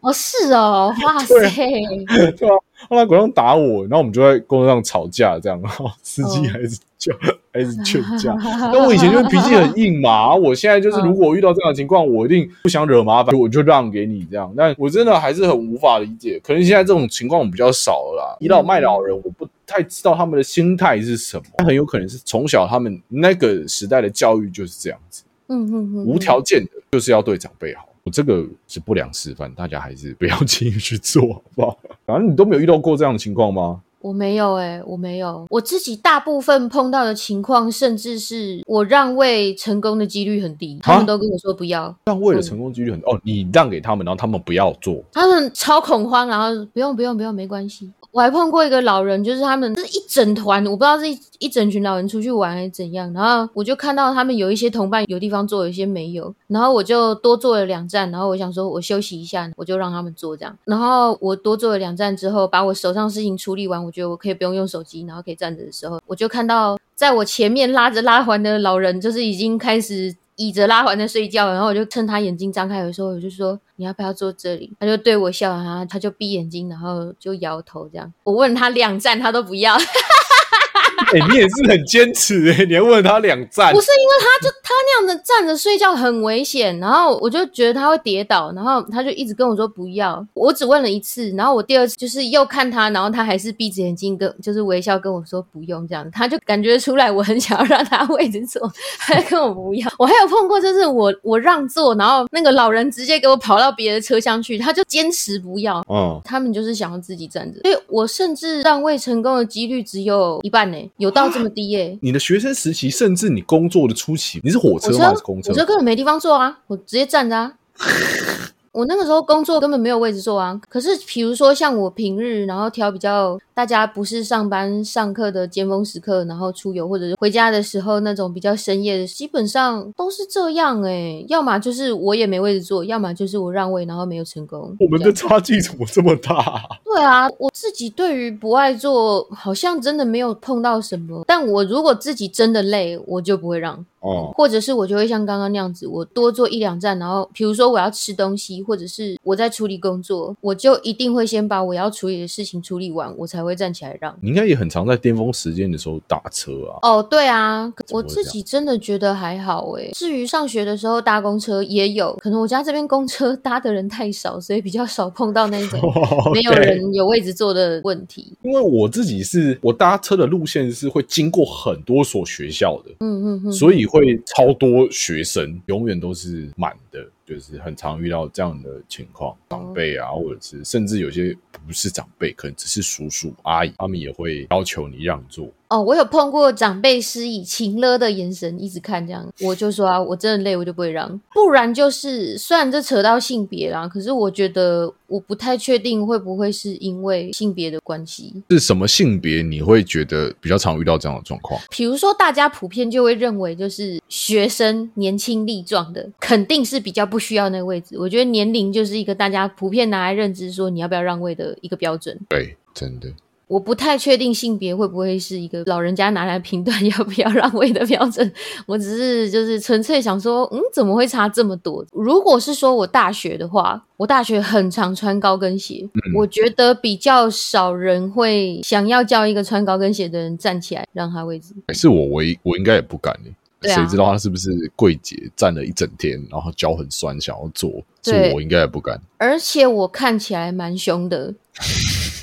哦，是哦，哇塞，对啊，后来拐杖打我，然后我们就在公路上吵架，这样，然后司机还是叫，还是劝架。那我以前就是脾气很硬嘛，我现在就是如果遇到这样的情况，我一定不想惹麻烦，我就让给你这样。但我真的还是很无法理解，可能现在这种情况比较少了啦。倚老卖老人，我不太知道他们的心态是什么，很有可能是从小他们那个时代的教育就是这样子，嗯嗯嗯，无条件的就是要对长辈好。我这个是不良示范，大家还是不要轻易去做，好不好？反正你都没有遇到过这样的情况吗？我没有哎，我没有。我自己大部分碰到的情况，甚至是我让位成功的几率很低，他们都跟我说不要让位的成功几率很哦，你让给他们，然后他们不要做，他们超恐慌，然后不用不用不用，没关系。我还碰过一个老人，就是他们是一整团，我不知道是一一整群老人出去玩还是怎样。然后我就看到他们有一些同伴有地方坐，有些没有。然后我就多坐了两站，然后我想说我休息一下，我就让他们坐这样。然后我多坐了两站之后，把我手上事情处理完，我我觉得我可以不用用手机，然后可以站着的时候，我就看到在我前面拉着拉环的老人，就是已经开始。倚着拉环在睡觉，然后我就趁他眼睛张开的时候，我就说你要不要坐这里？他就对我笑，然后他就闭眼睛，然后就摇头这样。我问他两站，他都不要。哎，你也是很坚持哎，你还问他两站，不是因为他就他那样子站着睡觉很危险，然后我就觉得他会跌倒，然后他就一直跟我说不要。我只问了一次，然后我第二次就是又看他，然后他还是闭着眼睛跟就是微笑跟我说不用这样，他就感觉出来我很想要让他位置坐，他跟我不要。我还有碰过就是我我让座，然后那个老人直接给我跑到别的车厢去，他就坚持不要。嗯，他们就是想要自己站着，所以我甚至让位成功的几率只有一半呢。有到这么低耶？你的学生时期，甚至你工作的初期，你是火车还是公车？火车根本没地方坐啊，我直接站着啊。我那个时候工作根本没有位置坐啊。可是，比如说像我平日，然后挑比较大家不是上班上课的尖峰时刻，然后出游或者是回家的时候那种比较深夜的，基本上都是这样哎。要么就是我也没位置坐，要么就是我让位然后没有成功。我们的差距怎么这么大？对啊，我自己对于不爱做，好像真的没有碰到什么。但我如果自己真的累，我就不会让。哦，或者是我就会像刚刚那样子，我多坐一两站，然后比如说我要吃东西，或者是我在处理工作，我就一定会先把我要处理的事情处理完，我才会站起来让。你应该也很常在巅峰时间的时候打车啊。哦，对啊，我自己真的觉得还好诶。至于上学的时候搭公车也有，可能我家这边公车 搭的人太少，所以比较少碰到那种 没有人有位置坐的问题。因为我自己是我搭车的路线是会经过很多所学校的，嗯嗯嗯，所以会超多学生，永远都是满的，就是很常遇到这样的情况。长辈啊，或者是甚至有些不是长辈，可能只是叔叔阿姨，他们也会要求你让座。哦，我有碰过长辈施以情勒的眼神，一直看这样，我就说啊，我真的累，我就不会让。不然就是，虽然这扯到性别啦，可是我觉得我不太确定会不会是因为性别的关系。是什么性别你会觉得比较常遇到这样的状况？比如说，大家普遍就会认为，就是学生年轻力壮的，肯定是比较不需要那个位置。我觉得年龄就是一个大家普遍拿来认知说你要不要让位的一个标准。对，真的。我不太确定性别会不会是一个老人家拿来评断要不要让位的标准。我只是就是纯粹想说，嗯，怎么会差这么多？如果是说我大学的话，我大学很常穿高跟鞋，我觉得比较少人会想要叫一个穿高跟鞋的人站起来让他位置。是我我应我应该也不敢欸对啊谁知道他是不是柜姐站了一整天，然后脚很酸，想要坐，是对我应该也不敢。而且我看起来蛮凶的，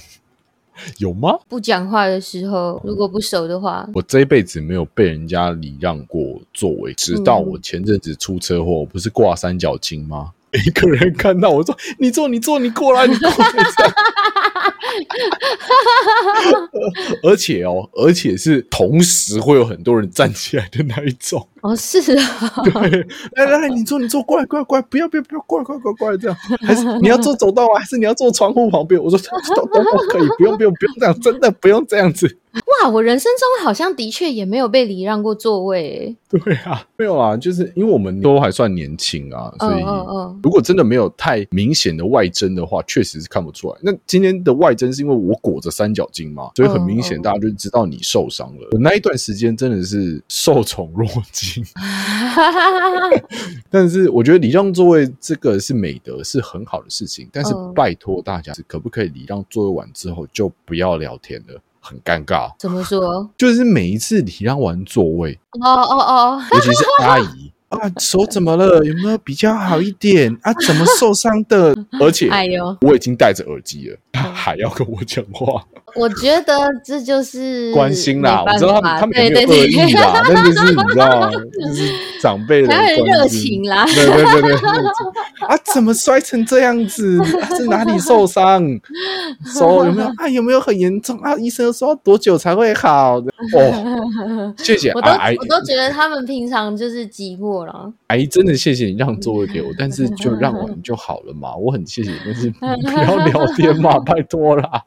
有吗？不讲话的时候，如果不熟的话，我这一辈子没有被人家礼让过座位，直到我前阵子出车祸，我不是挂三角巾吗？一个人看到我说：“你坐，你坐，你过来，你过来。这样”而且哦，而且是同时会有很多人站起来的那一种。哦，是啊，对，来来来，你坐，你坐，过来，过来，过来，不要，不要，不要，过来，过来，过来，过来，这样，还是你要坐走道啊，还是你要坐窗户旁边？我说等等会可以，不用，不用，不用这样，真的不用这样子。哇，我人生中好像的确也没有被礼让过座位欸，对啊，没有啊，就是因为我们都还算年轻啊，所以如果真的没有太明显的外征的话，确实是看不出来。那今天的外征是因为我裹着三角巾嘛，所以很明显大家就知道你受伤了。我那一段时间真的是受宠若惊，但是我觉得礼让座位这个是美德，是很好的事情。但是嗯拜托大家，可不可以礼让座位完之后就不要聊天了？很尴尬，怎么说？就是每一次礼让完座位，哦哦哦，尤其是阿姨啊，手怎么了？有没有比较好一点 啊？怎么受伤的？而且哎呦，我已经戴着耳机了，他还要跟我讲话，我觉得这就是关心啦。我知道他们他们没有恶意啦，但就是你知道，就是长辈的 热情啦对对对对，啊，怎么摔成这样子？啊是哪里受伤？手有没有啊？有没有很严重啊？医生说多久才会好？哦，谢谢我都我，都觉得他们平常就是寂寞了。阿姨真的谢谢你让座位给我，但是就让完就好了嘛，我很谢谢你，但是不要聊天嘛，拜托啦。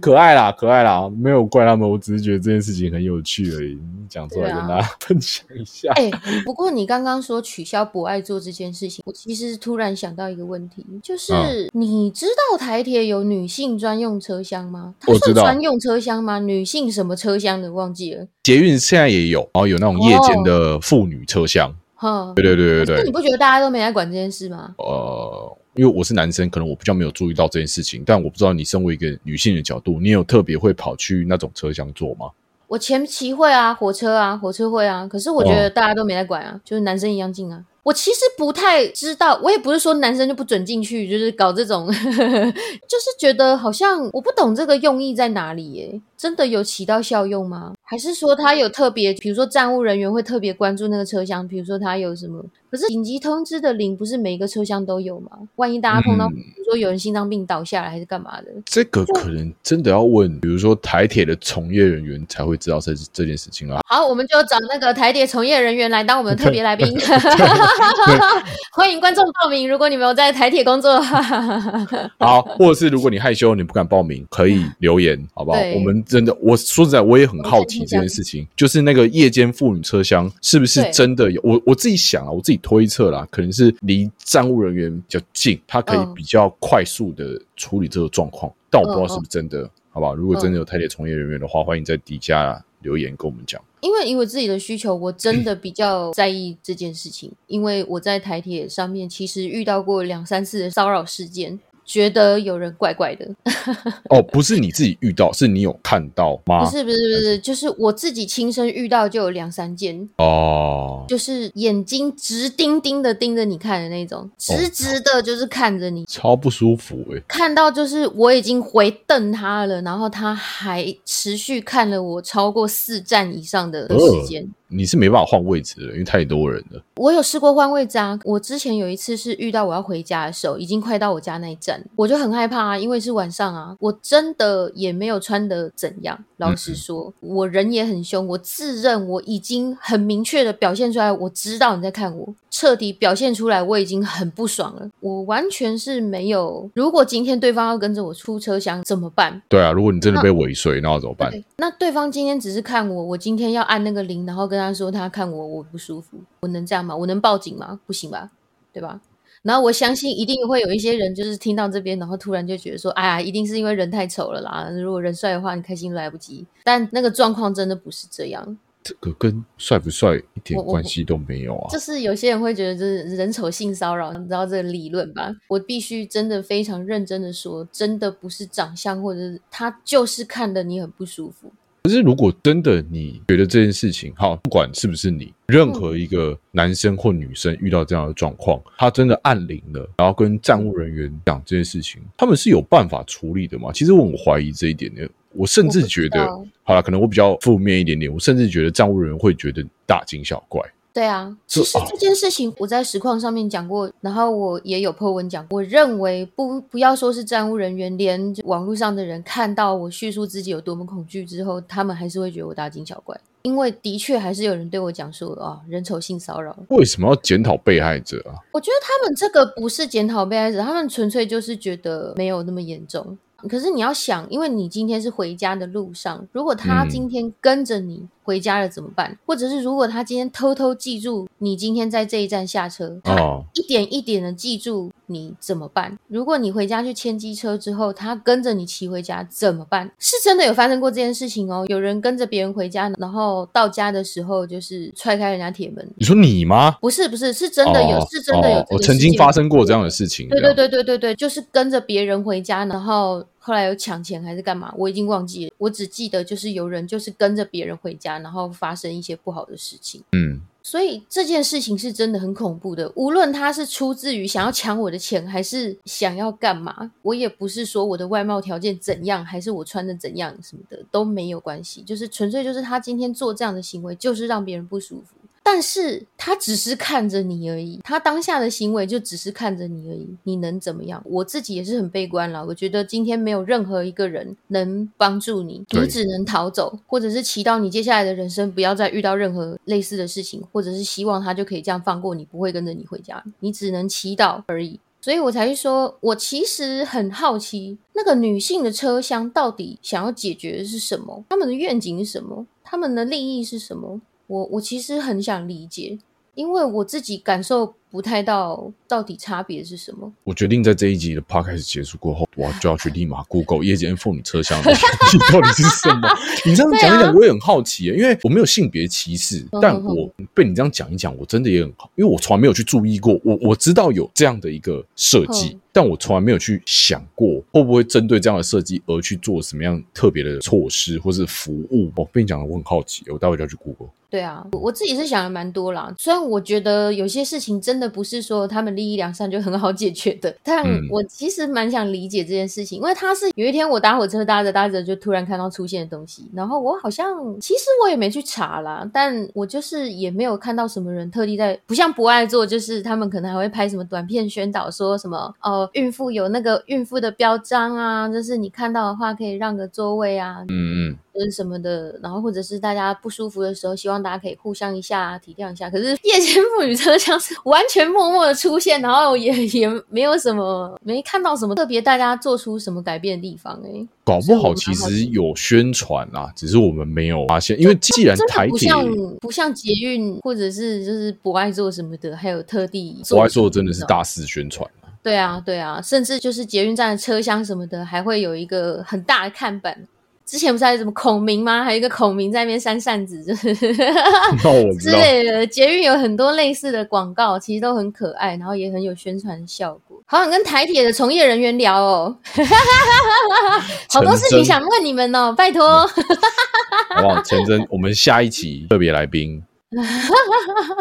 可爱啦，可爱啦，没有怪他们，我只是觉得这件事情很有趣而已，讲出来跟大家分享一下。哎、不过你刚刚说取消博爱做这件事情，我其实突然想到一个问题，就是、嗯你知道台铁有女性专用车厢吗？它我知道算专用车厢吗？女性什么车厢的忘记了。捷运现在也有，然后有那种夜间的妇女车厢。哈，对对对对对，那你不觉得大家都没来管这件事吗？呃，因为我是男生，可能我比较没有注意到这件事情，但我不知道你身为一个女性的角度，你有特别会跑去那种车厢坐吗？我前期会啊，火车啊，火车会啊，可是我觉哦得大家都没在管啊，就是男生一样进啊。我其实不太知道，我也不是说男生就不准进去，就是搞这种，就是觉得好像我不懂这个用意在哪里耶？真的有起到效用吗？还是说他有特别，比如说站务人员会特别关注那个车厢，比如说他有什么？可是紧急通知的铃不是每一个车厢都有吗？万一大家碰到，嗯比如说有人心脏病倒下来还是干嘛的？这个可能真的要问，比如说台铁的从业人员才会知道这这件事情啊。好，我们就找那个台铁从业人员来当我们的特别来宾，欢迎观众报名。如果你们有在台铁工作的话，好，或者是如果你害羞，你不敢报名，可以 留言，好不好？我们真的，我说实在，我也很好奇这件事情，就是那个夜间妇女车厢是不是真的有？我我自己想啊，我自己推测啦，可能是离站务人员比较近，他可以嗯比较快速的处理这个状况，但我不知道嗯是不是真的。好不好？如果真的有台铁从业人员的话，欢迎在底下留言跟我们讲。因为以我自己的需求，我真的比较在意这件事情，因为我在台铁上面其实遇到过两三次的骚扰事件。觉得有人怪怪的。哦，不是你自己遇到，是你有看到吗？不是不是不是，就是我自己亲身遇到就有两三件。哦，就是眼睛直盯盯的盯着你看的那种，直直的，就是看着你，超不舒服哎！看到就是我已经回瞪他了，然后他还持续看了我超过四站以上的时间。你是没办法换位置的，因为太多人了。我有试过换位置啊，我之前有一次是遇到我要回家的时候，已经快到我家那一站，我就很害怕啊，因为是晚上啊，我真的也没有穿的怎样。老实说，我人也很凶，我自认我已经很明确的表现出来，我知道你在看我，彻底表现出来，我已经很不爽了。我完全是没有，如果今天对方要跟着我出车厢怎么办？对啊，如果你真的被尾随，那要怎么办？那对方今天只是看我，我今天要按那个铃，然后跟。跟他说他看我我不舒服，我能这样吗？我能报警吗？不行吧，对吧？然后我相信一定会有一些人就是听到这边，然后突然就觉得说，哎呀，一定是因为人太丑了啦。如果人帅的话，你开心都来不及。但那个状况真的不是这样，这个跟帅不帅一点关系都没有啊。就是有些人会觉得就是人丑性骚扰，你知道这个理论吧？我必须真的非常认真的说，真的不是长相，或者是他就是看的你很不舒服。可是，如果真的你觉得这件事情好，不管是不是你，任何一个男生或女生遇到这样的状况，他真的按铃了，然后跟站务人员讲这件事情，他们是有办法处理的吗？其实我很怀疑这一点的。我甚至觉得，好了，可能我比较负面一点点，我甚至觉得站务人员会觉得大惊小怪。对啊，其实这件事情我在实况上面讲过，然后我也有破文讲过。我认为不不要说是站务人员，连网络上的人看到我叙述自己有多么恐惧之后，他们还是会觉得我大惊小怪。因为的确还是有人对我讲说啊，人丑性骚扰。为什么要检讨被害者啊？我觉得他们这个不是检讨被害者，他们纯粹就是觉得没有那么严重。可是你要想，因为你今天是回家的路上，如果他今天跟着你回家了怎么办？或者是如果他今天偷偷记住你今天在这一站下车，他一点一点的记住你怎么办？如果你回家去牵机车之后，他跟着你骑回家怎么办？是真的有发生过这件事情哦，有人跟着别人回家，然后到家的时候就是踹开人家铁门。你说你吗？不是不是，是真的有，是真的有，我曾经发生过这样的事情。对对对对对对，就是跟着别人回家，然后。后来有抢钱还是干嘛？我已经忘记了，我只记得就是有人就是跟着别人回家，然后发生一些不好的事情。嗯，所以这件事情是真的很恐怖的。无论他是出自于想要抢我的钱，还是想要干嘛，我也不是说我的外貌条件怎样，还是我穿的怎样什么的都没有关系，就是纯粹就是他今天做这样的行为，就是让别人不舒服。但是他只是看着你而已，他当下的行为就只是看着你而已，你能怎么样？我自己也是很悲观了，我觉得今天没有任何一个人能帮助你，你只能逃走，或者是祈祷你接下来的人生不要再遇到任何类似的事情，或者是希望他就可以这样放过你，不会跟着你回家，你只能祈祷而已。所以我才说，我其实很好奇，那个女性的车厢到底想要解决的是什么？他们的愿景是什么？他们的利益是什么？我我其实很想理解，因为我自己感受不太到到底差别是什么。我决定在这一集的 podcast 结束过后，我就要去立马 Google 夜间妇女车厢的 到底是什么。你这样讲一讲，我也很好奇，因为我没有性别歧视，但我被你这样讲一讲，我真的也很好，因为我从来没有去注意过。我我知道有这样的一个设计。但我从来没有去想过，会不会针对这样的设计而去做什么样特别的措施或是服务。哦，被你讲的，我很好奇，我待会就要去 Google。对啊，我自己是想的蛮多啦。虽然我觉得有些事情真的不是说他们利益两善就很好解决的，但我其实蛮想理解这件事情，因为他是有一天我搭火车搭着搭着就突然看到出现的东西，然后我好像其实我也没去查啦，但我就是也没有看到什么人特地在，不像不爱做，就是他们可能还会拍什么短片宣导说什么哦。孕妇有那个孕妇的标章啊，就是你看到的话可以让个座位啊，嗯嗯，就是什么的，然后或者是大家不舒服的时候，希望大家可以互相一下体谅一下。可是夜间妇女车厢是完全默默的出现，然后也也没有什么没看到什么特别大家做出什么改变的地方哎，搞不好其实有宣传啊，只是我们没有发现，因为既然台铁不像不像捷运或者是就是不爱做什么的，还有特地不爱做真的是大肆宣传。对啊，对啊，甚至就是捷运站的车厢什么的，还会有一个很大的看板，之前不是还有什么孔明吗？还有一个孔明在那边扇扇子，就是 之道，类的。捷运有很多类似的广告，其实都很可爱，然后也很有宣传效果。好想跟台铁的从业人员聊哦，好多事情想问你们哦，拜托。好不好？陈真，我们下一期特别来宾，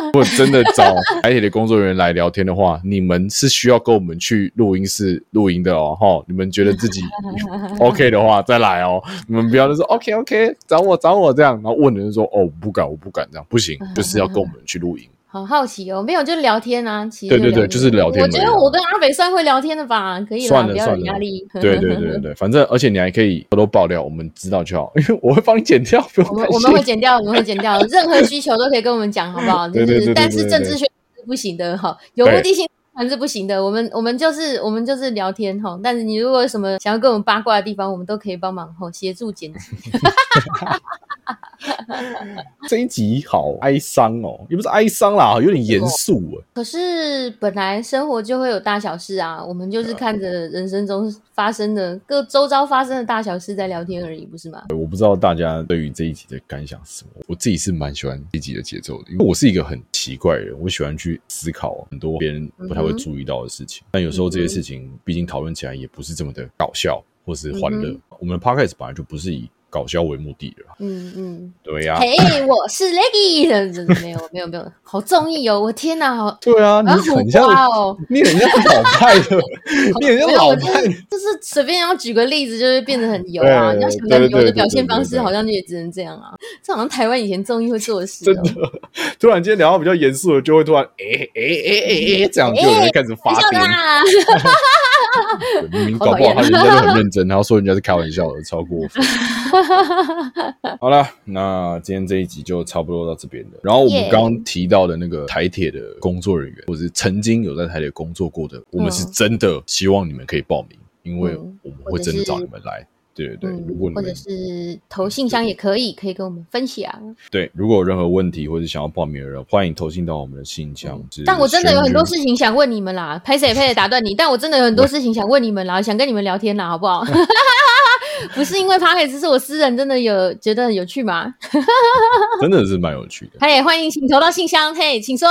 如果真的找台铁的工作人员来聊天的话，你们是需要跟我们去录音室录音的哦，哈！你们觉得自己 OK 的话再来哦，你们不要就说 OK OK，找我找我这样，然后问人就说哦我不敢我不敢这样，不行，就是要跟我们去录音。好好奇哦，没有就聊天啊，其实对对对就是聊天我觉得我跟阿北算会聊天的吧，可以啦，不要算了算了有压力。对对对对对，反正而且你还可以偷偷爆料，我们知道就好，因为我会帮你剪掉，我们我们会。剪掉，我们会剪掉，任何需求都可以跟我们讲，好不好？就对对对但是政治宣传是不行的哈，有目的性传是不行的。我们我们就是我们就是聊天哈，但是你如果有什么想要跟我们八卦的地方，我们都可以帮忙哈，协助剪辑。这一集好哀伤哦，也不是哀伤啦，有点严肃哎。可是本来生活就会有大小事啊，我们就是看着人生中发生的各周遭发生的大小事在聊天而已，不是吗？我不知道大家对于这一集的感想是什么。我自己是蛮喜欢这一集的节奏的，因为我是一个很奇怪的人，我喜欢去思考很多别人不太会注意到的事情。但有时候这些事情，毕竟讨论起来也不是这么的搞笑或是欢乐。嗯我们的 podcast 本来就不是以搞笑为目的的，嗯嗯。对呀、嘿，我是 Leggy，没有 没有没有，好中意哦！我天哪，好对啊，你好很像哦！你很像老派的，你很像老派的。是就是随便要举个例子，就会变得很油啊。你要想对对对个油的表现方式，好像就也只能这样啊。这好像台湾以前综艺会做的事哦。真的，突然间聊到比较严肃的，就会突然哎哎哎哎哎，这样就有人开始发笑的癫。啦，对明明搞不好他人家都很认真，然后说人家是开玩笑的，超过分。好了，那今天这一集就差不多到这边了。然后我们刚刚提到的那个台铁的工作人员，或者是曾经有在台铁工作过的，我们是真的希望你们可以报名，因为嗯我们会真的找你们来。对对对，嗯如果或者是投信箱也可以，可以跟我们分享。对如果有任何问题或者想要报名的人，欢迎投信到我们的信箱。嗯但我真的有很多事情想问你们啦，拍谁拍谁打断你，但我真的有很多事情想问你们啦，想跟你们聊天啦，好不好？不是因为 p o d c a s 是我私人真的有觉得很有趣吗？真的是蛮有趣的。嘿，欢迎请投到信箱，嘿，请说。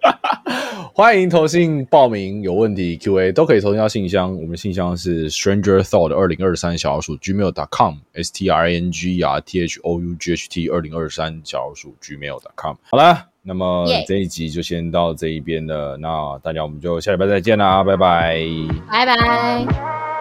对，欢迎投信报名，有问题 Q&A 都可以投信到信箱，我们信箱是 Stranger Thought 二零二三小老鼠 gmail.com，s t r a n g r t h o u g h t 二零二三小老鼠 gmail.com。好了，那么这一集就先到这一边了，那大家我们就下礼拜再见啦，拜拜。拜拜。